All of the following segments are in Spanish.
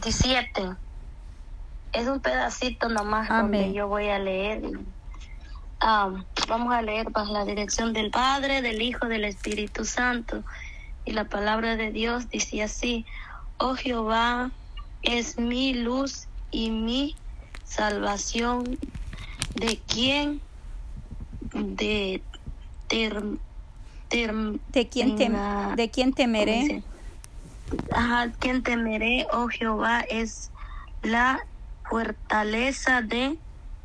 27. Es un pedacito nomás donde yo voy a leer. Ah, vamos a leer bajo la dirección del Padre, del Hijo, del Espíritu Santo. Y la palabra de Dios dice así, oh Jehová es mi luz y mi salvación, de quién, de, de quién, de quién temeré. Ajá, quien temeré, oh Jehová, es la fortaleza de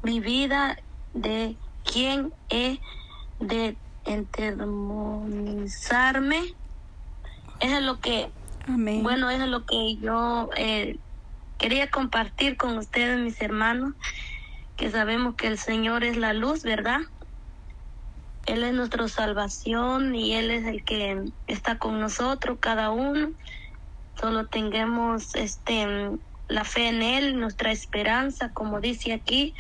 mi vida, de quien he de entermonizarme. Eso es lo que, bueno, eso es lo que yo eh, quería compartir con ustedes, mis hermanos, que sabemos que el Señor es la luz, ¿verdad? Él es nuestra salvación y Él es el que está con nosotros, cada uno. Solo tengamos este la fe en Él, nuestra esperanza, como dice aquí,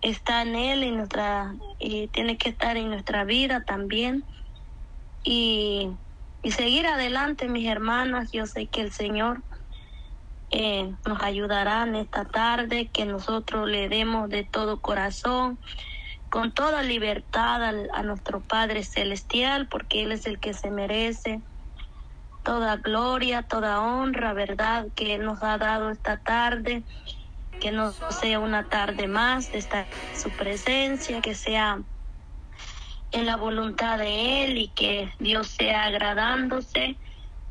está en Él y nuestra y tiene que estar en nuestra vida también. Y, y seguir adelante, mis hermanas. Yo sé que el Señor eh, nos ayudará en esta tarde, que nosotros le demos de todo corazón, con toda libertad a nuestro Padre Celestial, porque Él es el que se merece toda gloria, toda honra, ¿verdad? Que nos ha dado esta tarde, que no sea una tarde más de estar su presencia, que sea en la voluntad de Él y que Dios sea agradándose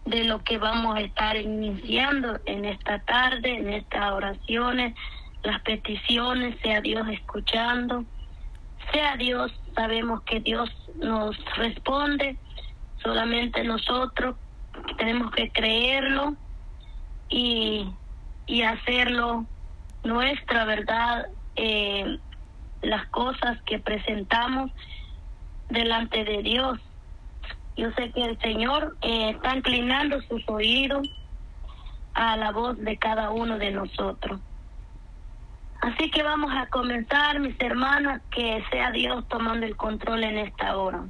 de lo que vamos a estar iniciando en esta tarde, en estas oraciones, las peticiones, sea Dios escuchando, sea Dios, sabemos que Dios nos responde, solamente nosotros tenemos que creerlo y, y hacerlo nuestra verdad, eh, las cosas que presentamos delante de Dios yo sé que el Señor eh, está inclinando sus oídos a la voz de cada uno de nosotros. Así que vamos a comenzar, mis hermanas, que sea Dios tomando el control en esta hora.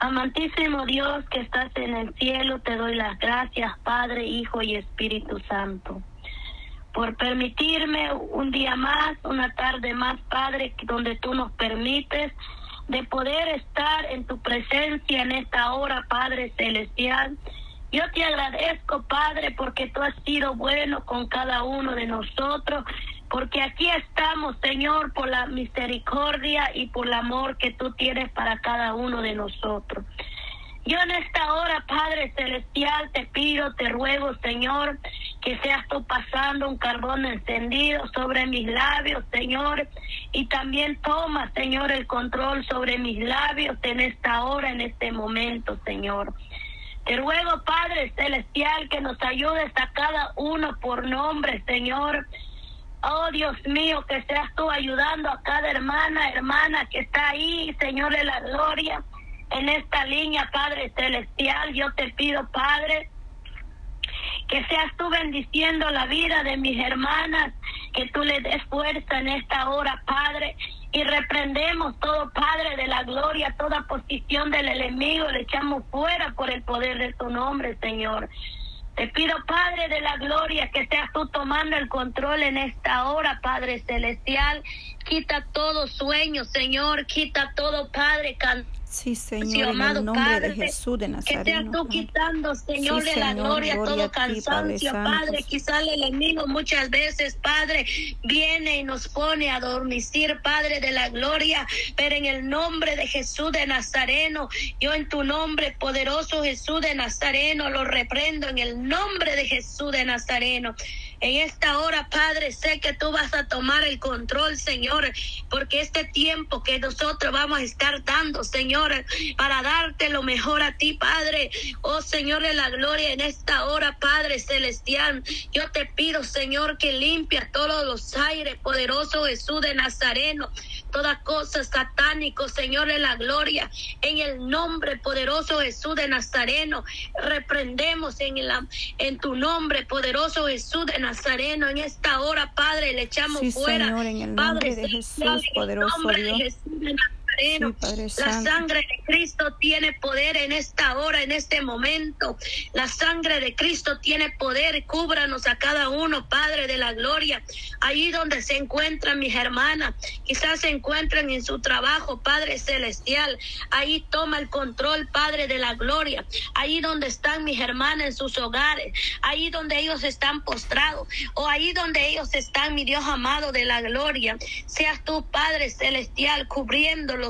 Amantísimo Dios que estás en el cielo, te doy las gracias, Padre, Hijo y Espíritu Santo, por permitirme un día más, una tarde más, Padre, donde tú nos permites de poder estar en tu presencia en esta hora, Padre Celestial. Yo te agradezco, Padre, porque tú has sido bueno con cada uno de nosotros, porque aquí estamos, Señor, por la misericordia y por el amor que tú tienes para cada uno de nosotros. Yo en esta hora, Padre Celestial, te pido, te ruego, Señor, que seas tú pasando un carbón encendido sobre mis labios, Señor, y también toma, Señor, el control sobre mis labios en esta hora, en este momento, Señor. Te ruego, Padre Celestial, que nos ayudes a cada uno por nombre, Señor. Oh Dios mío, que seas tú ayudando a cada hermana, hermana que está ahí, Señor de la gloria en esta línea, Padre Celestial. Yo te pido, Padre, que seas tú bendiciendo la vida de mis hermanas, que tú le des fuerza en esta hora, Padre. Y reprendemos todo, Padre de la gloria, toda posición del enemigo, le echamos fuera por el poder de tu nombre, Señor. Te pido, Padre de la gloria, que seas tú tomando el control en esta hora, Padre celestial. Quita todo sueño, Señor. Quita todo, Padre, canto Sí, Señor, en el nombre de Jesús de Nazaret. Que seas tú quitando, Señor, de la gloria, todo cansancio, Padre. Quizá el enemigo muchas veces, Padre, viene y nos pone a dormicir, Padre de la gloria. Pero en el nombre de Jesús de Nazareno, yo en tu nombre, poderoso Jesús de Nazareno, lo reprendo en el nombre de Jesús de Nazareno. En esta hora, Padre, sé que tú vas a tomar el control, Señor, porque este tiempo que nosotros vamos a estar dando, Señor, para darte lo mejor a ti, Padre. Oh, Señor de la gloria, en esta hora, Padre celestial, yo te pido, Señor, que limpia todos los aires, poderoso Jesús de Nazareno toda cosa satánico, Señor de la gloria, en el nombre poderoso Jesús de Nazareno, reprendemos en, el, en tu nombre poderoso Jesús de Nazareno, en esta hora, Padre, le echamos fuera, Señor, en el nombre de Jesús, poderoso Dios. Nazareno. la sangre de Cristo tiene poder en esta hora, en este momento. La sangre de Cristo tiene poder. Cúbranos a cada uno, Padre de la gloria. Allí donde se encuentran mis hermanas, quizás se encuentran en su trabajo, Padre celestial. Ahí toma el control, Padre de la gloria. Ahí donde están mis hermanas en sus hogares. Ahí donde ellos están postrados. O ahí donde ellos están, mi Dios amado de la gloria. Seas tú, Padre celestial,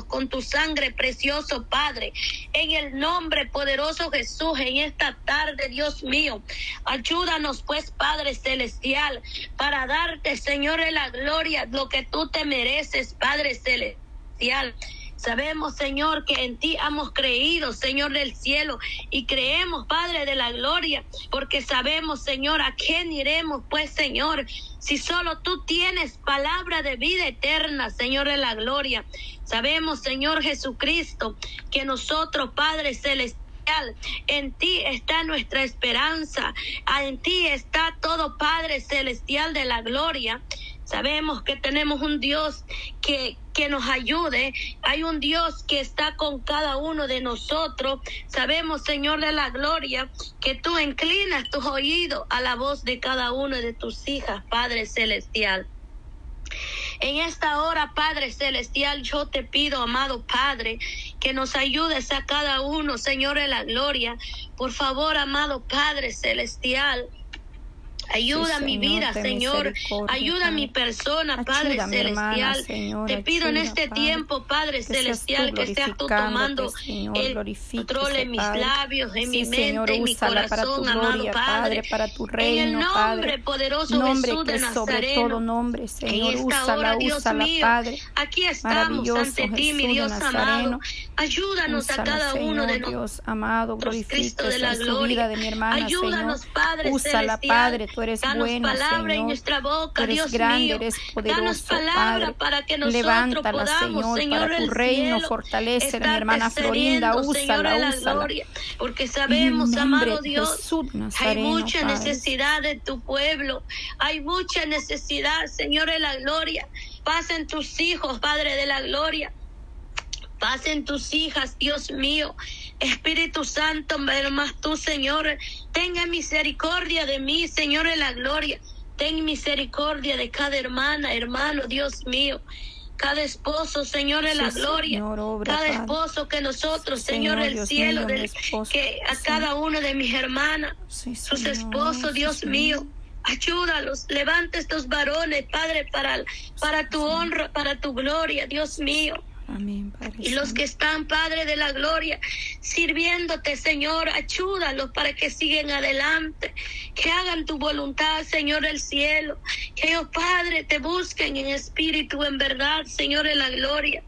con tu sangre precioso, Padre. En el nombre poderoso Jesús, en esta tarde, Dios mío. Ayúdanos, pues, Padre celestial, para darte, Señor, la gloria, lo que tú te mereces, Padre celestial. Sabemos, Señor, que en ti hemos creído, Señor del cielo, y creemos, Padre de la gloria, porque sabemos, Señor, a quién iremos, pues, Señor, si solo tú tienes palabra de vida eterna, Señor de la gloria. Sabemos, Señor Jesucristo, que nosotros, Padre celestial, en ti está nuestra esperanza, en ti está todo Padre celestial de la gloria. Sabemos que tenemos un Dios que, que nos ayude. Hay un Dios que está con cada uno de nosotros. Sabemos, Señor de la gloria, que tú inclinas tus oídos a la voz de cada uno de tus hijas, Padre Celestial. En esta hora, Padre Celestial, yo te pido, amado Padre, que nos ayudes a cada uno, Señor de la gloria. Por favor, amado Padre Celestial, Ayuda mi vida, Señor. Ayuda mi persona, Padre Celestial. Te pido en este tiempo, Padre Celestial, que seas tú tomando el control en mis labios, en mi mente, en mi corazón, amado Padre. Para tu reino, en el nombre poderoso Jesús de Nazareno. Todo nombre, Señor. En esta hora, Dios mío, aquí estamos ante ti, mi Dios amado. Ayúdanos a cada uno de nosotros. amado, Cristo de la gloria. de mi hermana, Ayúdanos, Padre Úsala, Padre tú eres Danos bueno, palabra Señor. en nuestra boca, eres Dios grande, mío. eres poderoso, Danos palabra Padre. para que nosotros Levántala, podamos, Señor, Señor, para tu reino, fortalece a mi hermana Florinda, discerniendo, Señor, úsala, de la úsala. gloria, porque sabemos, amado Dios, Jesús hay mucha Padre. necesidad de tu pueblo, hay mucha necesidad, Señor, de la gloria. Pasen tus hijos, Padre de la gloria. Pasen tus hijas, Dios mío. Espíritu Santo, pero más tú, Señor, tenga misericordia de mí, Señor, de la gloria. Ten misericordia de cada hermana, hermano, Dios mío. Cada esposo, Señor, de la Sí, gloria. Señor, obra, cada esposo que nosotros, Sí, Señor, del Dios cielo, mío, mi del, esposo. que a Sí. cada uno de mis hermanas, sus esposos, Dios mío. Ayúdalos, levanta estos varones, Padre, para, para tu honra, para tu gloria, Dios mío. Amén, Padre Y los que están, Padre de la Gloria, sirviéndote, Señor, ayúdalos para que sigan adelante, que hagan tu voluntad, Señor del cielo, que ellos, Padre, te busquen en espíritu, en verdad, Señor de la Gloria.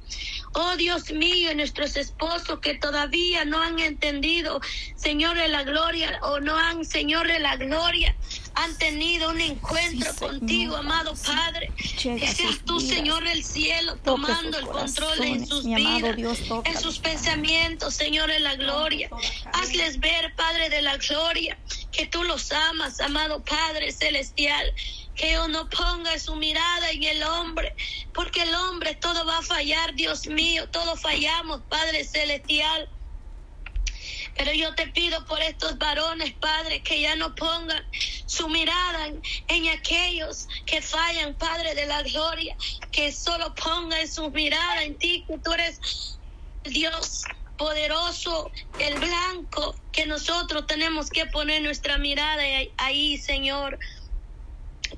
Oh Dios mío, nuestros esposos que todavía no han entendido, Señor de la Gloria, o no han, Señor de la Gloria, han tenido un encuentro Sí, contigo, amado. Padre. Que seas tú, vidas. Señor del cielo, tomando el control en sus vidas, Dios, en sus pensamientos, Señor de la gloria. Hazles ver, Padre de la gloria, que tú los amas, amado Padre celestial. Que ellos no pongan su mirada en el hombre, porque el hombre todo va a fallar, Dios mío, todos fallamos, Padre celestial. Pero yo te pido por estos varones, Padre, que ya no pongan su mirada en, aquellos que fallan, Padre de la gloria, que solo pongan su mirada en ti, que tú eres Dios poderoso, el blanco, que nosotros tenemos que poner nuestra mirada ahí, Señor.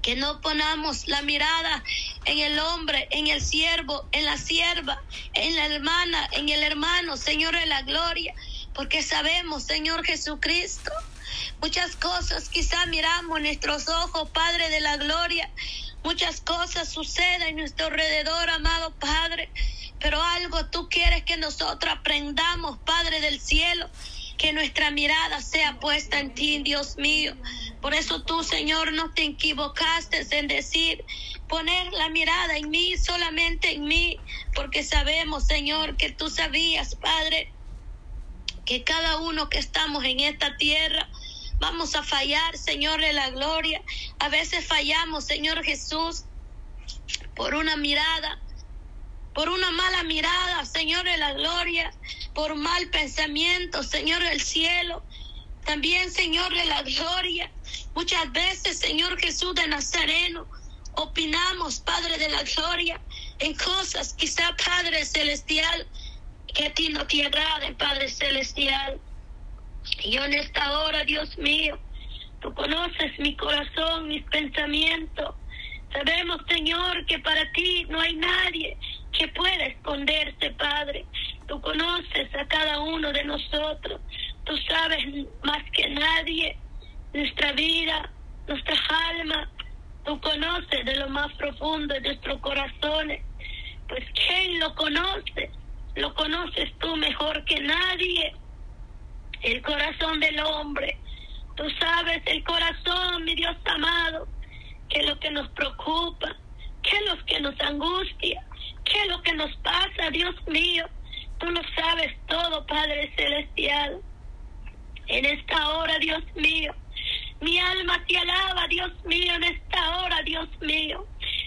Que no ponamos la mirada en el hombre, en el siervo, en la sierva, en la hermana, en el hermano, Señor de la gloria, porque sabemos, Señor Jesucristo, muchas cosas quizá miramos nuestros ojos, Padre de la gloria, muchas cosas suceden en nuestro alrededor, amado Padre, pero algo tú quieres que nosotros aprendamos, Padre del cielo, que nuestra mirada sea puesta en ti, Dios mío. Por eso tú, Señor, no te equivocaste en decir, poner la mirada en mí, solamente en mí, porque sabemos, Señor, que tú sabías, Padre, que cada uno que estamos en esta tierra, vamos a fallar, Señor de la gloria. A veces fallamos, Señor Jesús, por una mirada por una mala mirada, Señor de la gloria, por mal pensamiento, Señor del cielo. También, Señor de la gloria, muchas veces, Señor Jesús de Nazareno, opinamos, Padre de la gloria, en cosas, quizá, Padre celestial, que a ti no te Padre celestial. Y yo en esta hora, Dios mío, tú conoces mi corazón, mis pensamientos. Sabemos, Señor, que para ti no hay nadie que pueda esconderse, Padre. Tú conoces a cada uno de nosotros. Tú sabes más que nadie nuestra vida, nuestra alma. Tú conoces de lo más profundo de nuestros corazones. Pues ¿quién lo conoce? Lo conoces tú mejor que nadie. El corazón del hombre. Tú sabes el corazón, mi Dios amado, que es lo que nos preocupa, que es lo que nos angustia, que es lo que nos pasa, Dios mío. Tú lo sabes todo, Padre Celestial. En esta hora, Dios mío, mi alma te alaba, Dios mío, en esta hora, Dios mío.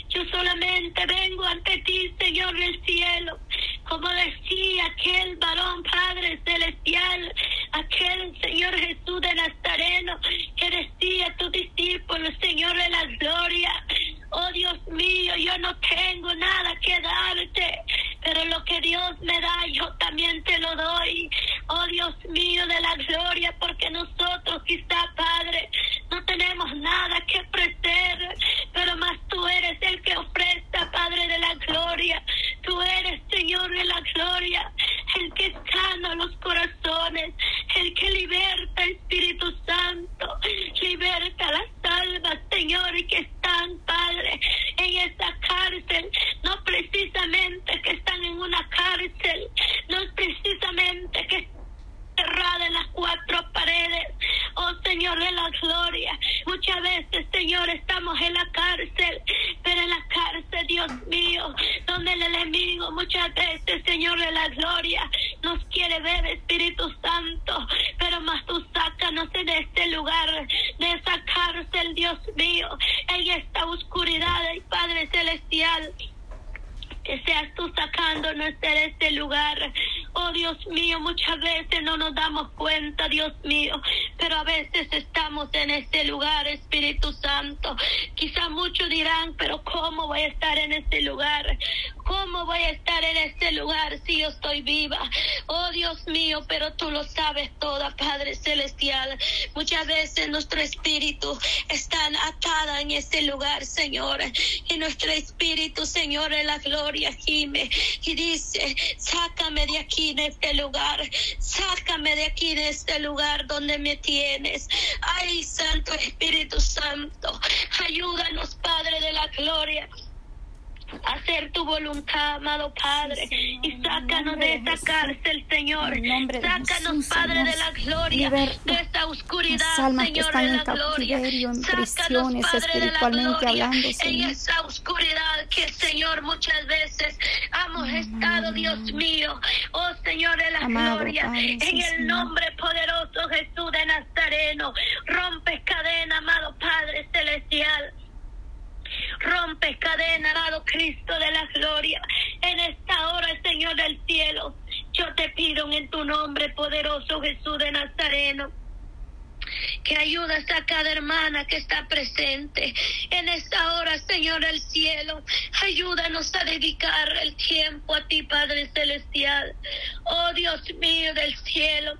Yo solamente vengo ante ti, Señor del cielo, como decía aquel varón Padre Celestial, aquel Señor Jesús de Nazareno, que decía a tu discípulo, Señor de la gloria, oh Dios mío, yo no tengo nada que darte, pero lo que Dios me da, yo también te lo doy, oh Dios mío de la gloria, porque nosotros quizá, Padre, no tenemos nada que ofrecer, pero más tú eres el que ofrece, Padre de la gloria, tú eres Señor de la gloria, el que sana los corazones, el que liberta, Espíritu Santo, liberta las almas, Señor, y que están, Padre, en esta cárcel, no precisamente que están en una cárcel, no precisamente que cerrada en las cuatro paredes. Oh Señor de la gloria, muchas veces, Señor, estamos en la cárcel, pero en la cárcel, Dios mío, donde el enemigo muchas veces, Señor de la gloria, nos quiere ver, Espíritu Santo, pero más tú sácanos en este lugar, de esa cárcel, Dios mío, en esta oscuridad, Padre Celestial que seas tú sacándonos de este lugar. Oh Dios mío, muchas veces no nos damos cuenta, Dios mío, pero a veces estamos en este lugar, Espíritu Santo. Quizá muchos dirán, pero ¿cómo voy a estar en este lugar? ¿Cómo voy a estar en este lugar si yo estoy viva? Oh Dios mío, pero tú lo sabes todo, Padre Celestial. Muchas veces nuestro espíritu está atada en este lugar, Señor. Y nuestro espíritu, Señor, en la gloria gime y dice, sácame de aquí, de este lugar. Sácame de aquí, de este lugar donde me tienes. Ay, Santo Espíritu Santo, ayúdanos, Padre de la gloria hacer tu voluntad, amado Padre, y sácanos de esta cárcel, Señor. Sácanos, Padre de la gloria, de esta oscuridad, Señor de la gloria. Sácanos, Padre de la gloria, en esa oscuridad que, Señor, muchas veces hemos estado, Dios mío, oh Señor de la gloria, en el nombre Jesús de Nazareno, rompe cadena, amado Padre celestial. Rompe cadena, amado Cristo de la gloria. En esta hora, Señor del cielo, yo te pido en tu nombre poderoso, Jesús de Nazareno que ayudas a cada hermana que está presente en esta hora, Señor del cielo. Ayúdanos a dedicar el tiempo a ti, Padre Celestial. Oh Dios mío del cielo,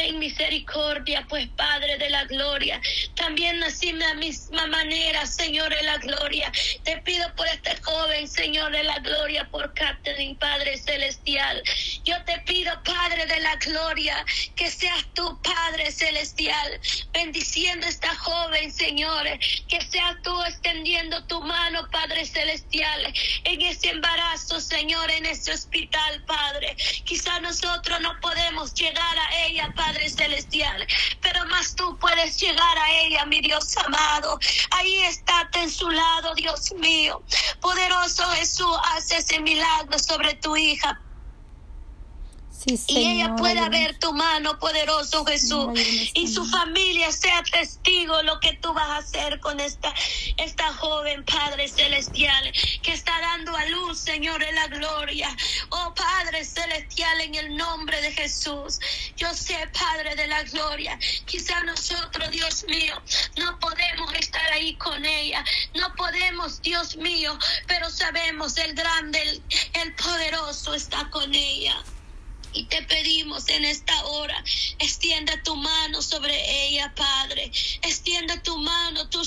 ten misericordia, pues Padre de la gloria. También nací de la misma manera, Señor de la gloria. Te pido por este joven, Señor de la gloria, por Catherine, Padre Celestial. Yo te pido, Padre de la gloria, que seas tu Padre Celestial bendiciendo a esta joven, Señor. Que sea tú extendiendo tu mano, Padre Celestial, en ese embarazo, Señor, en ese hospital, Padre. Quizá nosotros no podemos llegar a ella, Padre Celestial, pero más tú puedes llegar a ella, mi Dios amado. Ahí está en su lado, Dios mío. Poderoso Jesús, hace ese milagro sobre tu hija. Y ella pueda ver tu mano poderoso, Jesús. Y su familia sea testigo lo que tú vas a hacer con esta, esta joven Padre Celestial que está dando a luz, Señor, en la gloria. Oh Padre Celestial, en el nombre de Jesús. Yo sé, Padre de la gloria, quizá nosotros, Dios mío, no podemos estar ahí con ella. No podemos, Dios mío, pero sabemos el grande, el, el poderoso está con ella. Y te pedimos en esta hora, extienda tu mano sobre ella, Padre. Extienda tu mano, tus